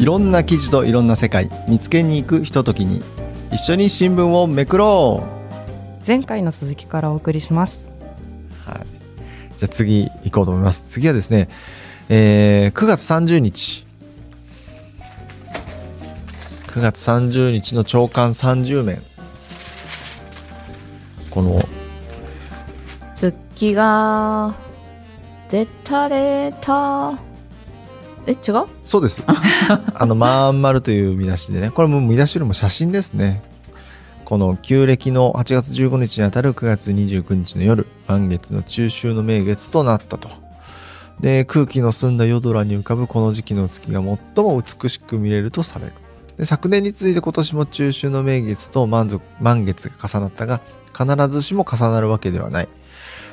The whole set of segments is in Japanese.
いろんな記事といろんな世界見つけに行くひとときに一緒に新聞をめくろう。前回の続きからお送りしますはい。じゃあ次行こうと思います。次はですね、えー、9月30日。9月30日の朝刊30面。この。月が出た出たえ違う？そうです。あのまん丸という見出しでね。これも見出しよりも写真ですね。この旧暦の8月15日にあたる9月29日の夜満月の中秋の名月となったと。で空気の澄んだ夜空に浮かぶこの時期の月が最も美しく見れるとされる。で昨年に続いて今年も中秋の名月と満足満月が重なったが必ずしも重なるわけではない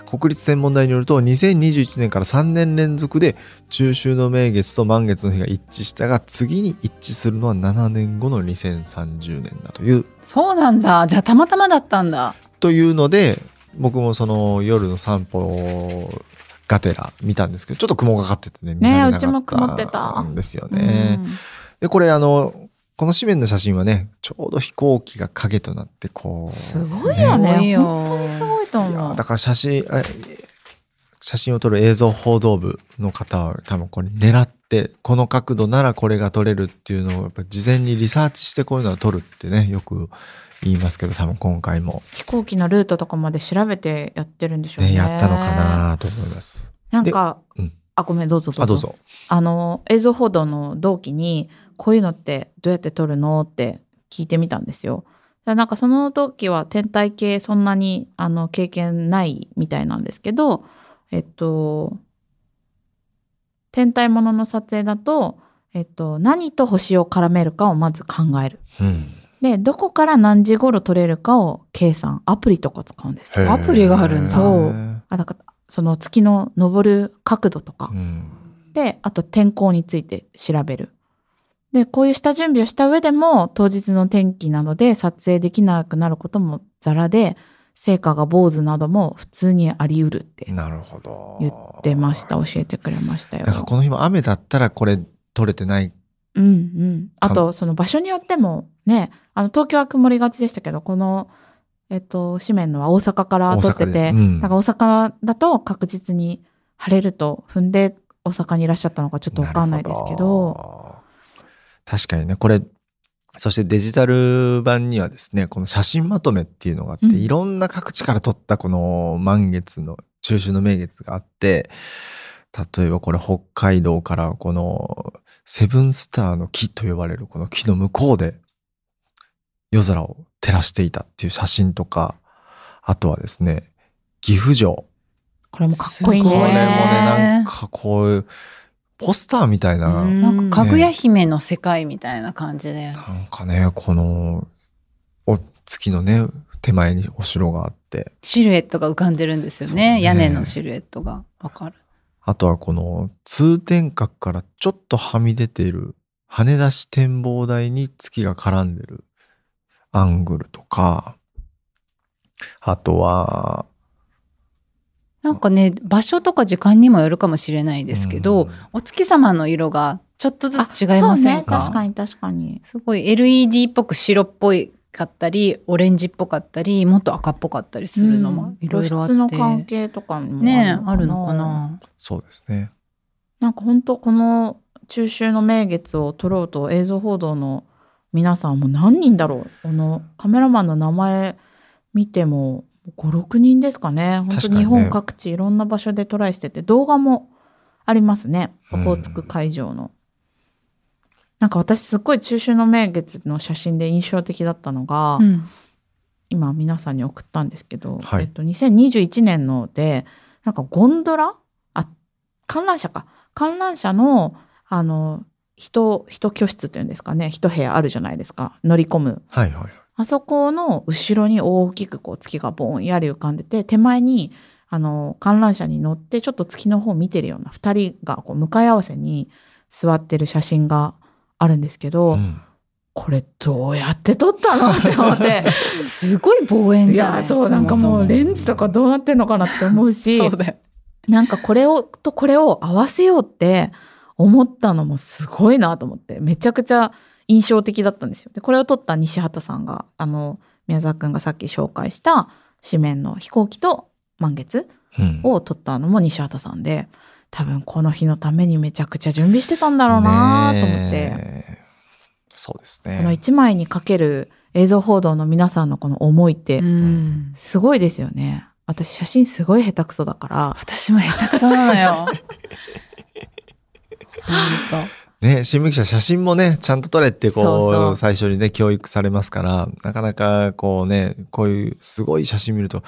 国立天文台によると2021年から3年連続で中秋の名月と満月の日が一致したが次に一致するのは7年後の2030年だという。そうなんだ。じゃあたまたまだったんだ。というので僕もその夜の散歩がてら見たんですけどちょっと雲がかっててね見られなかうちも曇ってたんですよね。うんでこれあのこの紙面の写真はねちょうど飛行機が影となってこうすごいよね。本当にすごいとい思う。やだから写真あ写真を撮る映像報道部の方は多分これ狙ってこの角度ならこれが撮れるっていうのをやっぱ事前にリサーチしてこういうのは撮るってねよく言いますけど多分今回も、飛行機のルートとかまで調べてやってるんでしょうね。ね、やったのかなと思います。なんか、でうん。あごめんどうぞどうぞ。あどうぞ。あの映像報道の同期にこういうのってどうやって撮るのって聞いてみたんですよ。だからなんかその時は天体系そんなにあの経験ないみたいなんですけどえっと天体ものの撮影だと、えっと、何と星を絡めるかをまず考える。うん。でどこから何時頃撮れるかを計算。アプリとか使うんですアプリがあるんだ。そう。あだからその月の昇る角度とか。うん。であと天候について調べる。でこういう下準備をした上でも当日の天気などで撮影できなくなることもザラで成果が坊主なども普通にあり得るってなるほど。言ってました教えてくれましたよだ。からこの日も雨だったらこれ撮れてない。うんうん。あとその場所によってもねあの東京は曇りがちでしたけどこのえっと紙面のは大阪から撮って大阪でて、すうんなんか大阪だと確実に晴れると踏んで大阪にいらっしゃったのかちょっとわかんないですけなるど。ほ確かにね、これ、そしてデジタル版にはですね、この写真まとめっていうのがあって、うんいろんな各地から撮ったこの満月の中秋の名月があって、例えばこれ北海道からこのセブンスターの木と呼ばれるこの木の向こうで夜空を照らしていたっていう写真とか、あとはですね、岐阜城。これもかっこいいね。これもね、ねなんかこういう、ポスターみたいな、うん。なんかかぐや姫の世界みたいな感じで、なんかね、この、お月のね、手前にお城があって、シルエットが浮かんでるんですよね。ね。屋根のシルエットが。わかる。あとはこの通天閣からちょっとはみ出ている羽出し展望台に月が絡んでるアングルとか、あとは、なんかね場所とか時間にもよるかもしれないですけど、うん。お月様の色がちょっとずつ違いまそうね、せんか確かに確かに。すごい LED っぽく白っぽいかったりオレンジっぽかったりもっと赤っぽかったりするのもいろいろあって、露出の関係とかもねあるのかな？そうですね。なんか本当この中秋の名月を撮ろうと映像報道の皆さんも何人だろう？このカメラマンの名前見ても56人ですかね。本当日本各地いろんな場所でトライしてて動画もありますね。オうん。ホーツク海上の。なんか私すっごい中秋の名月の写真で印象的だったのが、うん。今皆さんに送ったんですけど、はい。えっと、2021年のでなんかゴンドラ？あ観覧車か。観覧車のあの人人居室っていうんですかね。一部屋あるじゃないですか。乗り込む。はいはい。あそこの後ろに大きくこう月がぼんやり浮かんでて手前にあの観覧車に乗ってちょっと月の方を見てるような2人がこう向かい合わせに座ってる写真があるんですけど、うん。これどうやって撮ったのって思って。すごい望遠いじゃないやそうなんかもうレンズとかどうなってんのかなって思うし なんかこれをとこれを合わせようって思ったのもすごいなと思ってめちゃくちゃ印象的だったんですよ。でこれを撮った西畑さんがあの宮沢くんがさっき紹介した紙面の飛行機と満月うんを撮ったのも西畑さんで多分この日のためにめちゃくちゃ準備してたんだろうなと思って、そうですこのね。一枚にかける映像報道の皆さんのこの思いってうんすごいですよね。私写真すごい下手くそだから私も下手くそなのよ。本ね、新聞記者写真もね、ちゃんと撮れってこう、そうそう最初にね、教育されますから、なかなかこうね、こういうすごい写真見ると、い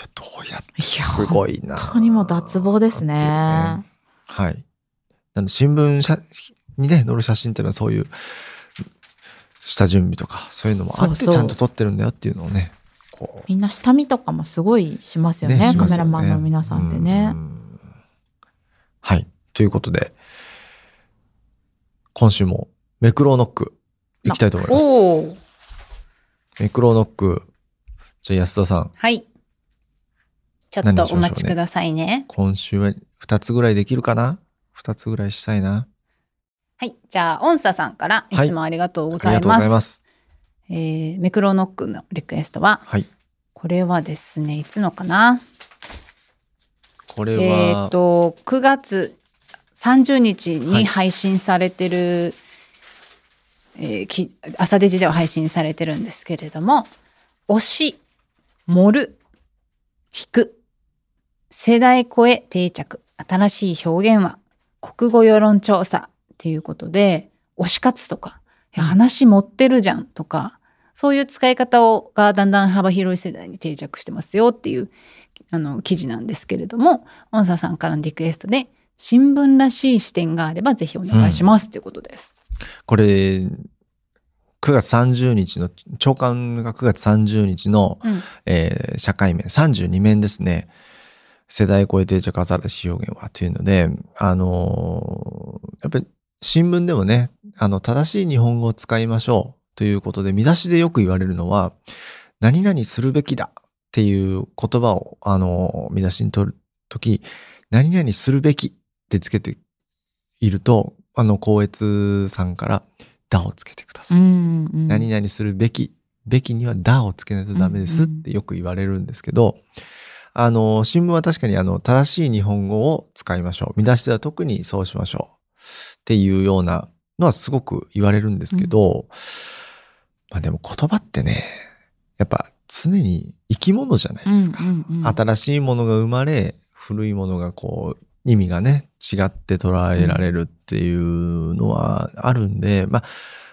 や、どうやってすごいな。本当にもう脱帽ですねはい。なので、新聞社にね、載る写真っていうのはそういう、下準備とか、そういうのもあって、そうそうちゃんと撮ってるんだよっていうのをね、こう。みんな下見とかもすごいしますよねカしますよメラマンの皆さんってねう。んはい。ということで、今週もメクローノック行きたいと思います。メクローノック。じゃあ安田さん、はい。ちょっとお待ちくださいね。今週は2つぐらいできるかな ?2 つぐらいしたいな。はい。じゃあ、音叉さんからいつもありがとうごありがとうざいます。ございます。えーメクロノックのリクエストは、はい。これはですね、いつのかな？これえっ、は、と、9月30日はい。に配信されてる、えーき朝デジでは配信されてるんですけれども、推し、盛る、引く、世代超え定着、新しい表現は、国語世論調査っていうことで、推し活とか、話持ってるじゃんとか、そういう使い方をがだんだん幅広い世代に定着してますよっていうあの記事なんですけれども、音佐さんからのリクエストで、新聞らしい視点があればぜひお願いしますということです。これ、9月30日の、長官が9月30日の、うんえー社会面、32面ですね。世代超え定着新しい表現はというので、あのーやっぱり新聞でもね、あの、正しい日本語を使いましょうということで、見出しでよく言われるのは、何々するべきだっていう言葉を、あのー見出しに取るとき、何々するべきってつけていると、あの、光悦さんから、だをつけてください。うんうん何々するべき、べきにはだをつけないとダメですってよく言われるんですけど、あの、新聞は確かにあの、正しい日本語を使いましょう。見出しでは特にそうしましょう。っていうようなのはすごく言われるんですけど、まあでも言葉ってね、やっぱ常に生き物じゃないですか。うんうんうん新しいものが生まれ、古いものがこう、意味がね、違って捉えられるっていうのはあるんで、ま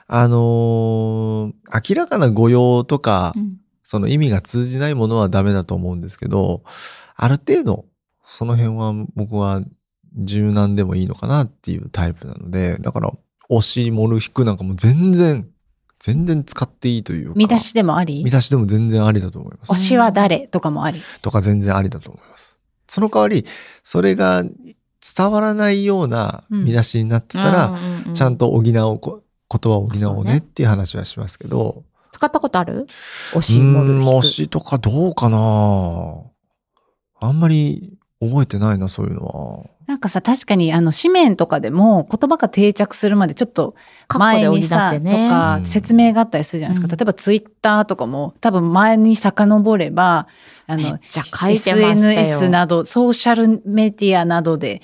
あ、あのー明らかな誤用とか、うんその意味が通じないものはダメだと思うんですけど、ある程度、その辺は僕は柔軟でもいいのかなっていうタイプなので、だから、押し、盛る、引くなんかもう全然、全然使っていいというか。見出しでもあり？見出しでも全然ありだと思います推。しは誰とかもあり？とか全然ありだと思います。その代わり、それが伝わらないような見出しになってたら、うううちゃんと補おう、こ言葉を補おそううね。ねっていう話はしますけど、使ったことある？推うし推しとかどうかな？あんまり覚えてないな、そういうのは。なんかさ、確かにあの紙面とかでも言葉が定着するまでちょっと前にさ、とね。かうん。説明があったりするじゃないですか。うん。例えばツイッターとかも多分前に遡れば、あの、SNS など、ソーシャルメディアなどで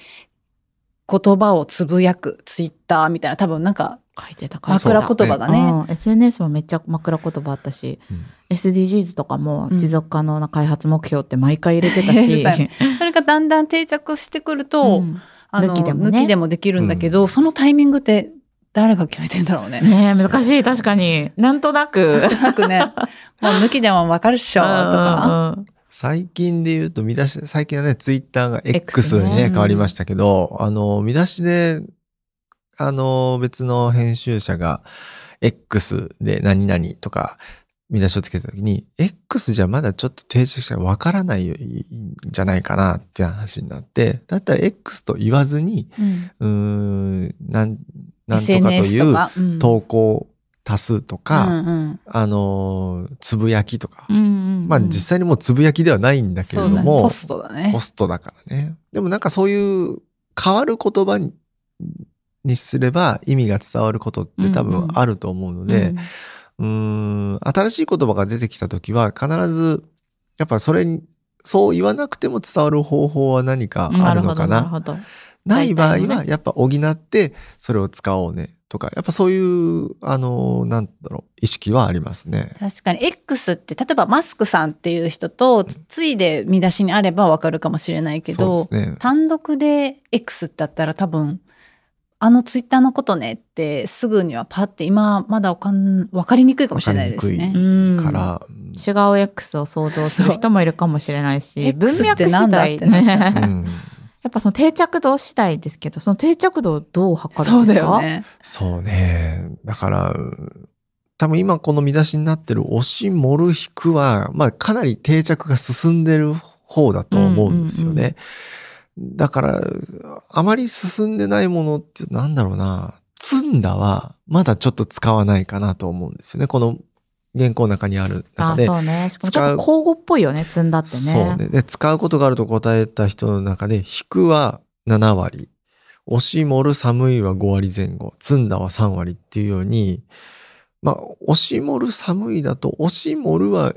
言葉をつぶやくツイッターみたいな多分なんか書いてた書いてた枕言葉がね。うん。SNS もめっちゃ枕言葉あったし、うん。SDGs とかもうん持続可能な開発目標って毎回入れてたし、さいそれがだんだん定着してくると、うん。あの抜きでもね。抜きでもできるんだけど、うん。そのタイミングって誰が決めてんだろうね。ねえ難しい確かに。なんとなく。なくね、もう抜きでもわかるっしょとか。最近で言うと見出し、最近はね、ツイッターが X にね、ね変わりましたけど、あの、見出しで、あの、別の編集者が X で何々とか、見出しをつけたときに、X じゃまだちょっと定着者がわからないんじゃないかなって話になって、だったら X と言わずに、うん。うーん、なん、なんとかという投稿多数とか、うんうんあの、つぶやきとか、うんうんまあ実際にもうつぶやきではないんだけれ。ども、ポストだねポ。ストだからね。でもなんかそういう変わる言葉ににすれば意味が伝わることって多分あると思うので、うーん、新しい言葉が出てきた時は必ず、やっぱそれに、そう言わなくても伝わる方法は何かあるのかな。なるほど。ない場合はやっぱ補ってそれを使おうねとか、やっぱそういう、あの、なんだろう、意識はありますね。確かに。X って例えばマスクさんっていう人とつついで見出しにあればわかるかもしれないけど、ね。単独で X だったら多分あのツイッターのことねってすぐにはパッて今まだわかんわかりにくいかもしれないですね。わから、違う X を想像する人もいるかもしれないし、文脈次てなんだっ第ね。うんやっぱその定着度次第ですけど、その定着度をどう測るそうんですか？だよね。そうね。だから、多分今この見出しになってる押し盛る引くは、まあかなり定着が進んでる方だと思うんですよね。だから、あまり進んでないものってなんだろうな。積んだはまだちょっと使わないかなと思うんですよね。この原稿の中にあるあ中で。そうね。しかもちょっと交互っぽいよね、積んだってね。そうね。で、使うことがあると答えた人の中で、引くは7割、押し盛る寒いは5割前後、積んだは3割っていうように、まあ、押し盛る寒いだと、押し盛るは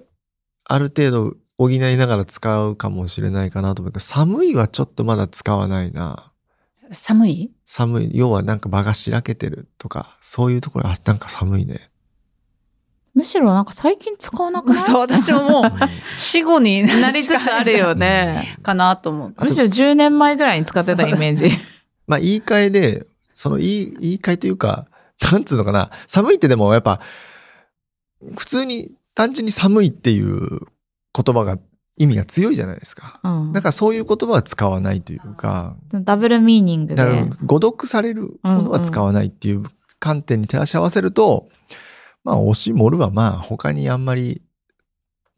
ある程度補いながら使うかもしれないかなと思うけど、寒いはちょっとまだ使わないな。寒い？寒い、要はなんか場がしらけてるとか、そういうところ、あ、なんか寒いね。むしろなんか最近使わなくない？そう私ももう 死後になりつつあるよね。かなと思う。むしろ10年前ぐらいに使ってたイメージ。まあ言い換えで、その言い、言い換えというか、なんつうのかな、寒いってでもやっぱ、普通に単純に寒いっていう言葉が意味が強いじゃないですか。うんだからそういう言葉は使わないというか、ダブルミーニングだからで。誤読されるものは使わないっていう観点に照らし合わせると、まあ、押し盛るはまあ他にあんまり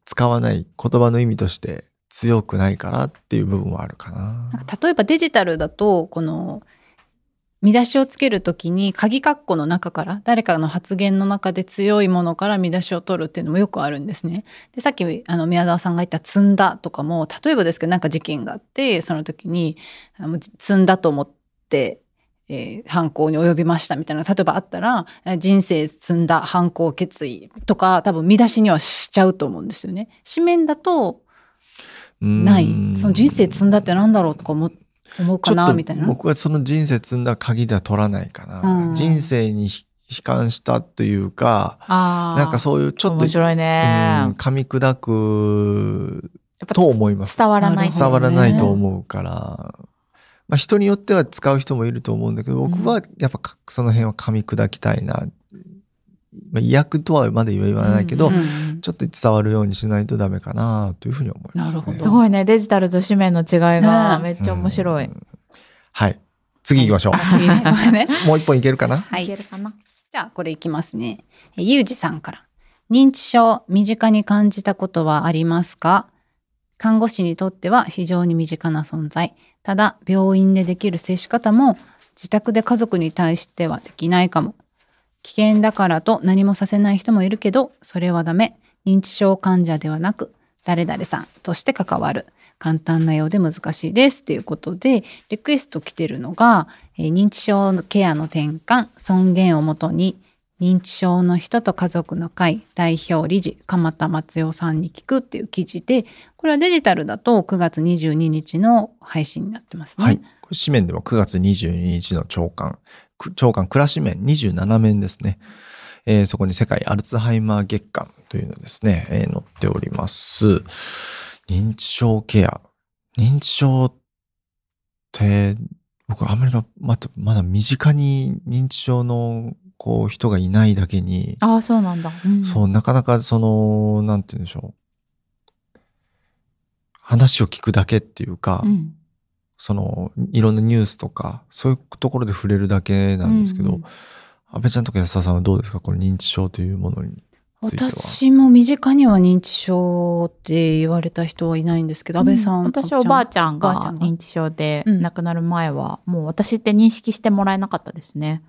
使わない言葉の意味として強くないからっていう部分はあるかな。なんか例えばデジタルだとこの見出しをつけるときに鍵括弧の中から誰かの発言の中で強いものから見出しを取るっていうのもよくあるんですね。でさっきあの宮沢さんが言った「積んだ」とかも例えばですけどなんか事件があってその時にあの積んだと思って、えー犯行に及びましたみたいな例えばあったらえー人生積んだ犯行決意とか多分見出しにはしちゃうと思うんですよね。紙面だとないその人生積んだってなんだろうとか思う思うかなみたいな。僕はその人生積んだ鍵では取らないかな。うん人生にひ悲観したというか、なんかそういうちょっと、面白いねうん。噛み砕くと思います。伝わらない。なるほど伝わらないと思うから、まあ人によっては使う人もいると思うんだけど、僕はやっぱかその辺は噛み砕きたいな。まあ、意訳とはまで言わないけど、うんうんちょっと伝わるようにしないとダメかなというふうに思います、ね。なるほどすごいね。デジタルと紙面の違いがねめっちゃ面白い。うんはい。次行きましょう。ね。もう一本いけるかな？はいいけるかな？じゃあこれいきますね。えゆうじさんから。認知症、身近に感じたことはありますか？看護師にとっては非常に身近な存在。ただ、病院でできる接し方も自宅で家族に対してはできないかも。危険だからと何もさせない人もいるけど、それはダメ。認知症患者ではなく、誰々さんとして関わる。簡単なようで難しいです。ということで、リクエスト来てるのが、え認知症のケアの転換、尊厳をもとに、認知症の人と家族の会代表理事鎌田松代さんに聞くっていう記事でこれはデジタルだと9月22日の配信になってますね。はい。紙面でも9月22日の朝刊、朝刊暮らし面27面ですね。えーそこに世界アルツハイマー月間というのですね、えー載っております。認知症ケア。認知症って、僕あんまりままたまだ身近に認知症のこう人がいないだけに、ああ、そうなんだ。うんそう、なかなかその、なんて言うんでしょう。話を聞くだけっていうか、うんその、いろんなニュースとか、そういうところで触れるだけなんですけど、うんうん安倍ちゃんとか安田さんはどうですか？この認知症というものについては。私も身近には認知症って言われた人はいないんですけど、安倍さん。私おばあちゃんがおばあちゃんが認知症でうん亡くなる前は、もう私って認識してもらえなかったですね。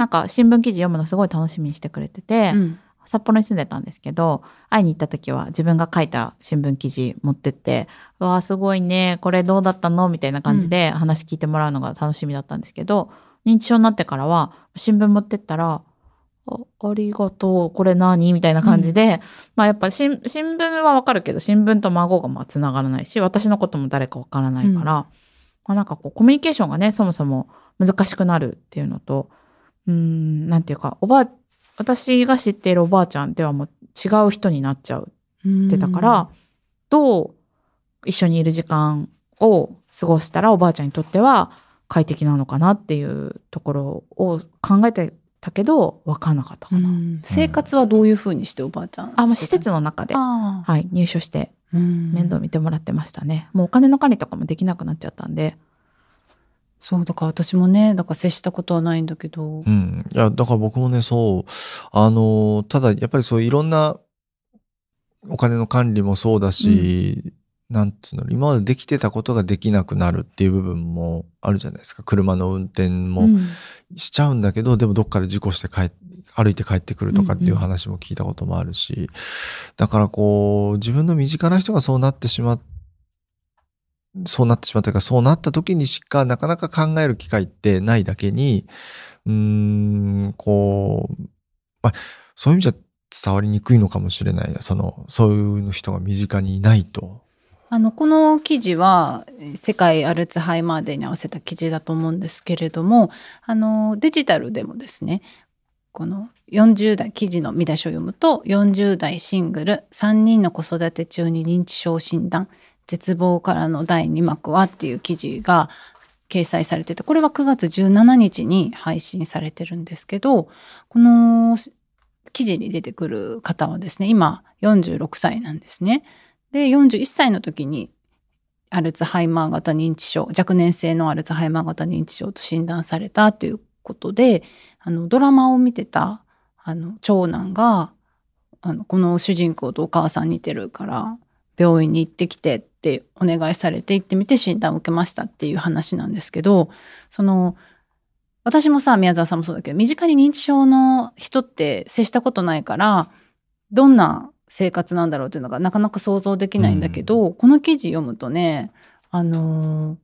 なんか新聞記事読むのすごい楽しみにしてくれてて、うん。札幌に住んでたんですけど、会いに行った時は自分が書いた新聞記事持ってって、うわあすごいね、これどうだったのみたいな感じで話聞いてもらうのが楽しみだったんですけど、認知症になってからは、新聞持ってったら、あありがとう、これ何みたいな感じで、まあやっぱ新新聞はわかるけど、新聞と孫がまあ繋がらないし、私のことも誰かわからないから、まあなんかこうコミュニケーションがね、そもそも難しくなるっていうのと、うーん、なんていうか、おばあ、私が知っているおばあちゃんではもう違う人になっちゃうってたから、どう一緒にいる時間を過ごしたらおばあちゃんにとっては快適なのかなっていうところを考えてたけど分かんなかったかな。うん生活はどういうふうにしておばあちゃんあ、もう施設の中で、あはい、入所して面倒見てもらってましたね。もうお金の管理とかもできなくなっちゃったんで。そうだから私もねだから接したことはないんだけど。う、ん。いや、だから僕もね、そう、あの、ただやっぱりそういろんなお金の管理もそうだし、なんつうの、今までできてたことができなくなるっていう部分もあるじゃないですか。車の運転もうん。しちゃうんだけど、でもどっかで事故して帰っ歩いて帰ってくるとかっていううんうん。話も聞いたこともあるし、だからこう、自分の身近な人がそうなってしまっそうなってしまったか、そうなった時にしかなかなか考える機会ってないだけに、うーん、こう、まあ、そういう意味じゃ伝わりにくいのかもしれない。その、そういう人が身近にいないと。あのこの記事は世界アルツハイマーデーに合わせた記事だと思うんですけれどもあのデジタルでもですねこの40代記事の見出しを読むと40代シングル3人の子育て中に認知症診断絶望からの第2幕はっていう記事が掲載されててこれは9月17日に配信されてるんですけどこの記事に出てくる方はですね今46歳なんですね。で41歳の時にアルツハイマー型認知症若年性のアルツハイマー型認知症と診断されたということであのドラマを見てたあの長男があのこの主人公とお母さん似てるから病院に行ってきてってお願いされて行ってみて診断を受けましたっていう話なんですけどその私もさ宮沢さんもそうだけど身近に認知症の人って接したことないからどんな生活なんだろうっていうのがなかなか想像できないんだけど、この記事読むとねあのー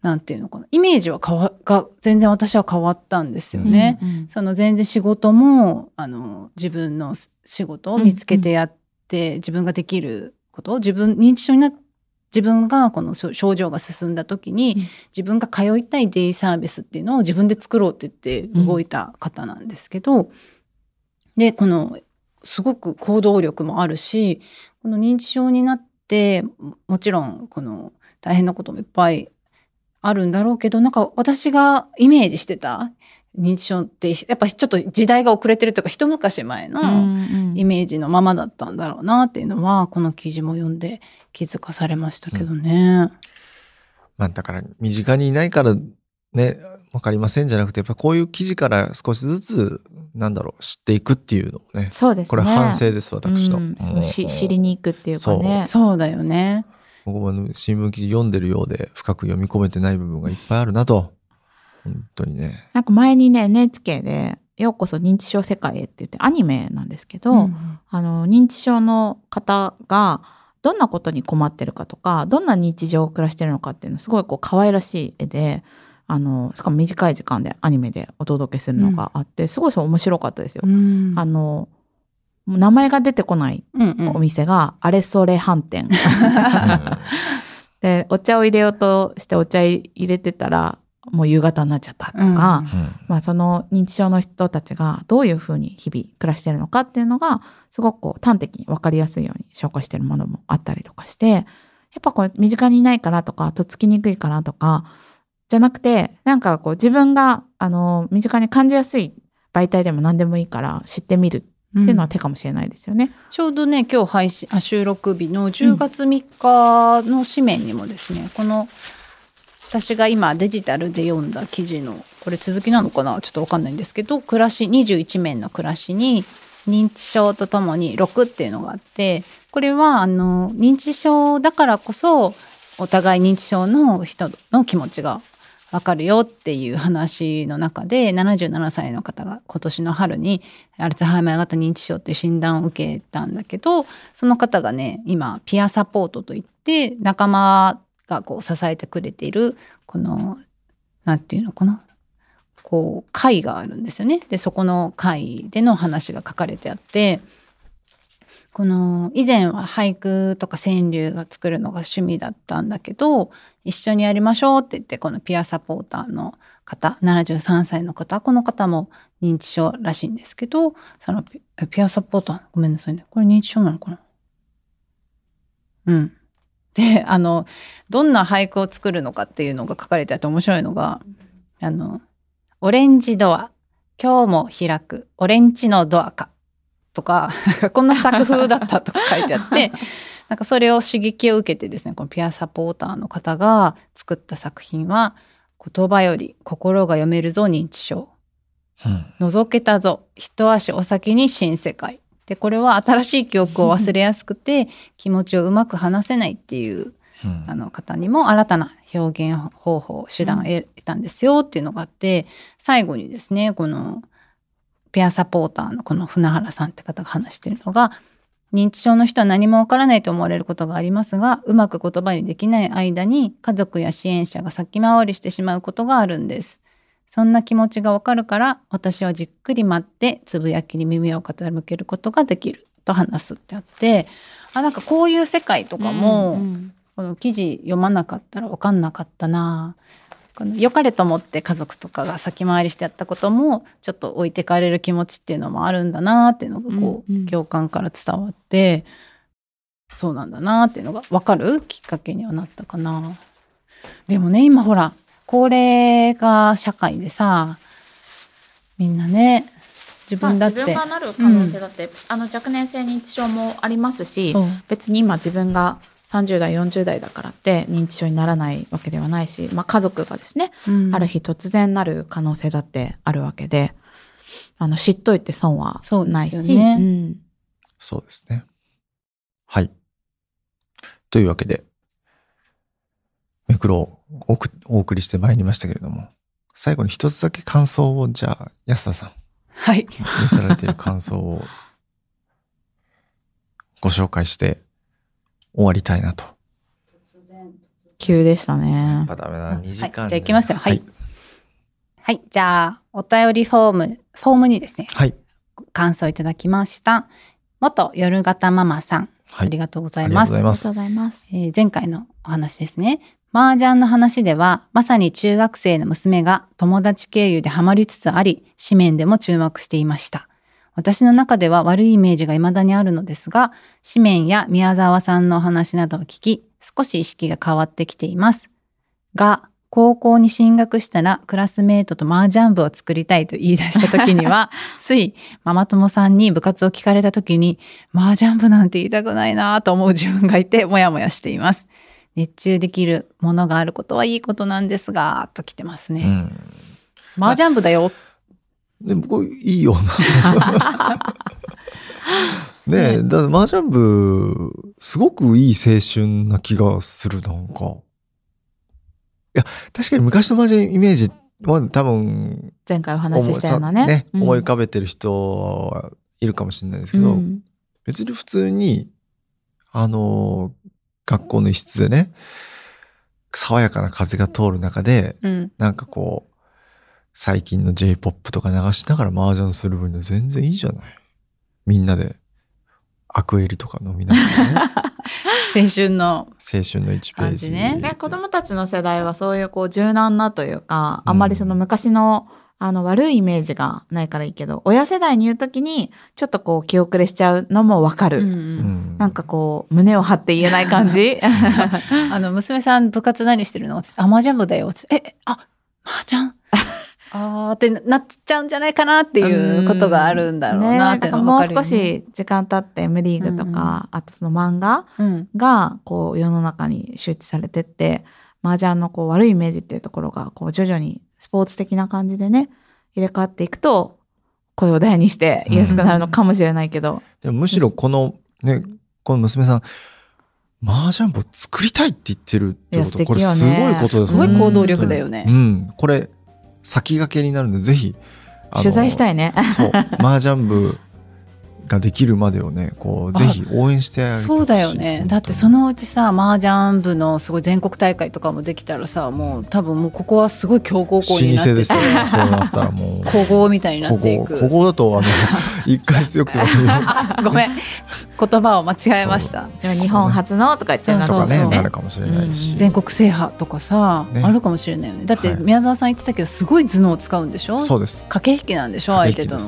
なんていうのかなイメージは変わが全然私は変わったんですよね。うんうん。その全然仕事もあの自分の仕事を見つけてやって、自分ができること自分認知症にな自分がこの症症状が進んだ時に、うん。自分が通いたいデイサービスっていうのを自分で作ろうって言って動いた方なんですけど、でこのすごく行動力もあるしこの認知症になってももちろんこの大変なこともいっぱいあるんだろうけどなんか私がイメージしてた認知症ってやっぱちょっと時代が遅れてるというか一昔前のうん。イメージのままだったんだろうなっていうのはこの記事も読んで気づかされましたけどね。まあだから身近にいないからね、わかりませんじゃなくて、やっぱこういう記事から少しずつ、なんだろう、知っていくっていうのもね。そうですね。これ反省です、私の。うんうんし知りに行くっていうかね。そうだよね。僕もね新聞記事読んでるようで深く読み込めてない部分がいっぱいあるなと。本当にね。なんか前にね NHK で「ようこそ認知症世界へ」って言ってアニメなんですけど、うんあの認知症の方がどんなことに困ってるかとかどんな日常を暮らしてるのかっていうのすごいこう可愛らしい絵であのしかも短い時間でアニメでお届けするのがあって、すごいそう面白かったですよ。うんあの名前が出てこないうんうんお店があれそれ飯店。でお茶を入れようとしてお茶入れてたらもう夕方になっちゃったとか、うんうんまあ、その認知症の人たちがどういうふうに日々暮らしてるのかっていうのがすごくこう端的に分かりやすいように紹介してるものもあったりとかしてやっぱこう身近にいないからとかとっつきにくいからとかじゃなくてなんかこう自分があの身近に感じやすい媒体でも何でもいいから知ってみるっていうのは手かもしれないですよね。ちょうどね今日配信あ収録日の10月3日の紙面にもですね、この私が今デジタルで読んだ記事のこれ続きなのかな？ちょっとわかんないんですけど暮らし21面の暮らしに認知症とともに6っていうのがあってこれはあの認知症だからこそお互い認知症の人の気持ちがわかるよっていう話の中で77歳の方が今年の春にアルツハイマー型認知症って診断を受けたんだけどその方がね今ピアサポートといって仲間がこう支えてくれているこのなんていうのかなこう会があるんですよね。でそこの会での話が書かれてあってこの以前は俳句とか川柳が作るのが趣味だったんだけど一緒にやりましょうって言ってこのピアサポーターの方73歳の方この方も認知症らしいんですけどそのピピアサポーターごめんなさいねこれ認知症なのかな？うん。であのどんな俳句を作るのかっていうのが書かれてあって面白いのがあの「オレンジドア今日も開くオレンジのドアか」とかこんな作風だったとか書いてあって なんかそれを刺激を受けてですねこのピアサポーターの方が作った作品は「言葉より心が読めるぞ認知症」うん。覗けたぞ一足お先に新世界でこれは新しい記憶を忘れやすくて 気持ちをうまく話せないっていううんあの方にも新たな表現方法手段を得たんですよっていうのがあって最後にですねこのペアサポーターのこの船原さんって方が話してるのが認知症の人は何もわからないと思われることがありますがうまく言葉にできない間に家族や支援者が先回りしてしまうことがあるんです。そんな気持ちがわかるから私はじっくり待ってつぶやきに耳を傾けることができると話すってあってあなんかこういう世界とかも、うんうん。この記事読まなかったら分かんなかったな。この良かれと思って家族とかが先回りしてやったこともちょっと置いてかれる気持ちっていうのもあるんだなっていうのがこう、うんうん。共感から伝わってそうなんだなっていうのが分かるきっかけにはなったかな。でもね今ほら高齢化社会でさみんなね自まあ分だって、自分がなる可能性だって、あの若年性認知症もありますし別に今自分が30代40代だからって認知症にならないわけではないし、まあ、家族がですね、うん。ある日突然なる可能性だってあるわけであの知っといて損はないしそうですよね。うん。そうですね。はい。というわけで、メクロをお送りしてまいりましたけれども、最後に一つだけ感想を、じゃあ、安田さん、はい寄せられている感想をご紹介して終わりたいなと。急でしたねやっぱダメだ、2時間、はいじゃあ行きますよはいはいじゃあお便りフォームフォームにですねはい。感想いただきました。元夜型ママさん、はい。ありがとうござありいます。がとうございますありがとうご。ざいますえー前回のお話ですね。麻雀の話では、まさに中学生の娘が友達経由でハマりつつあり、紙面でも注目していました。私の中では悪いイメージが未だにあるのですが、紙面や宮沢さんのお話などを聞き、少し意識が変わってきています。が、高校に進学したらクラスメートと麻雀部を作りたいと言い出した時には、ついママ友さんに部活を聞かれた時に、麻雀部なんて言いたくないなと思う自分がいて、もやもやしています。熱中できるものがあることはいいことなんですが、と来てますね。うん。麻雀部だよ。でも、これいいよな。ねえ、だ麻雀部、すごくいい青春な気がする、なんか。いや、確かに昔の麻雀イメージは多分、前回お話ししたようなねうん思い浮かべてる人はいるかもしれないですけど、うん別に普通に、あの、学校の一室でね、爽やかな風が通る中で、うん。なんかこう、最近の J-POP とか流しながら麻雀する分には全然いいじゃない。みんなで、アクエリとか飲みながらね、青春の。青春の1ページ。ね、子供たちの世代はそういうこう柔軟なというか、あんまりその昔のあの悪いイメージがないからいいけど、親世代に言うときにちょっとこう気遅れしちゃうのもわかる。うんううん。んなんかこう胸を張って言えない感じ。あの、娘さん部活何してるのって言ってあ、麻雀部だよ。って言ってえ、あ、麻雀？あーってなっちゃうんじゃないかなっていうことがあるんだろうなってのね、もう少し時間経って無リーグとか、あとその漫画うん。がこう世の中に周知されてって麻雀のこう悪いイメージっていうところがこう徐々にスポーツ的な感じでね入れ替わっていくと声を大にして言いやすくなるのかもしれないけど、でもむしろこの、ね、この娘さん、麻雀部を作りたいって言ってるってこと、いやこれすごいことですすごいね。行動力だよね。うん。これ、先駆けになるんで、ぜひ、あの取材したいね。そう、麻雀部ができるまでをね、こう、ぜひ応援してあげてほしいそうだよね。だってそ、のうちさ、麻雀部のすごい全国大会とかもできたらさ、もう多分もうここはすごい強豪校老舗になっててですよ、ね。そうなったらもう。古豪みたいになこっていこ、こく。こだと、あの、一回強くてもいいよ ごめん。言葉を間違えました。でも日本初のとか言ってなるかもしれないし。全国制覇とかさ、ねあるかもしれないよね。だってはい宮沢さん言ってたけど、すごい頭脳を使うんでしょ？そうです。駆け引きなんでしょ？相手との。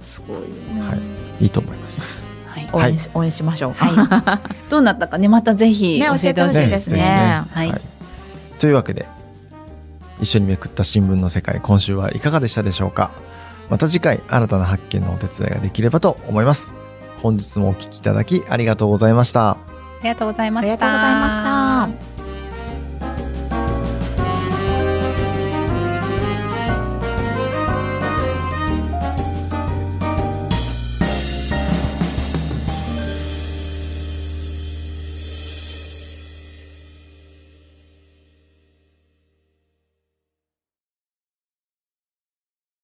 すごいね。はいいいと思います。はい。応援し,、応援しましょう。はい。どうなったかね、またぜひね教えてほしいですねはい。というわけで、一緒にめくった新聞の世界、今週はいかがでしたでしょうかまた次回、新たな発見のお手伝いができればと思います。本日もお聞きいただきありがとうございました。ありがとうございました。ありがとうございました。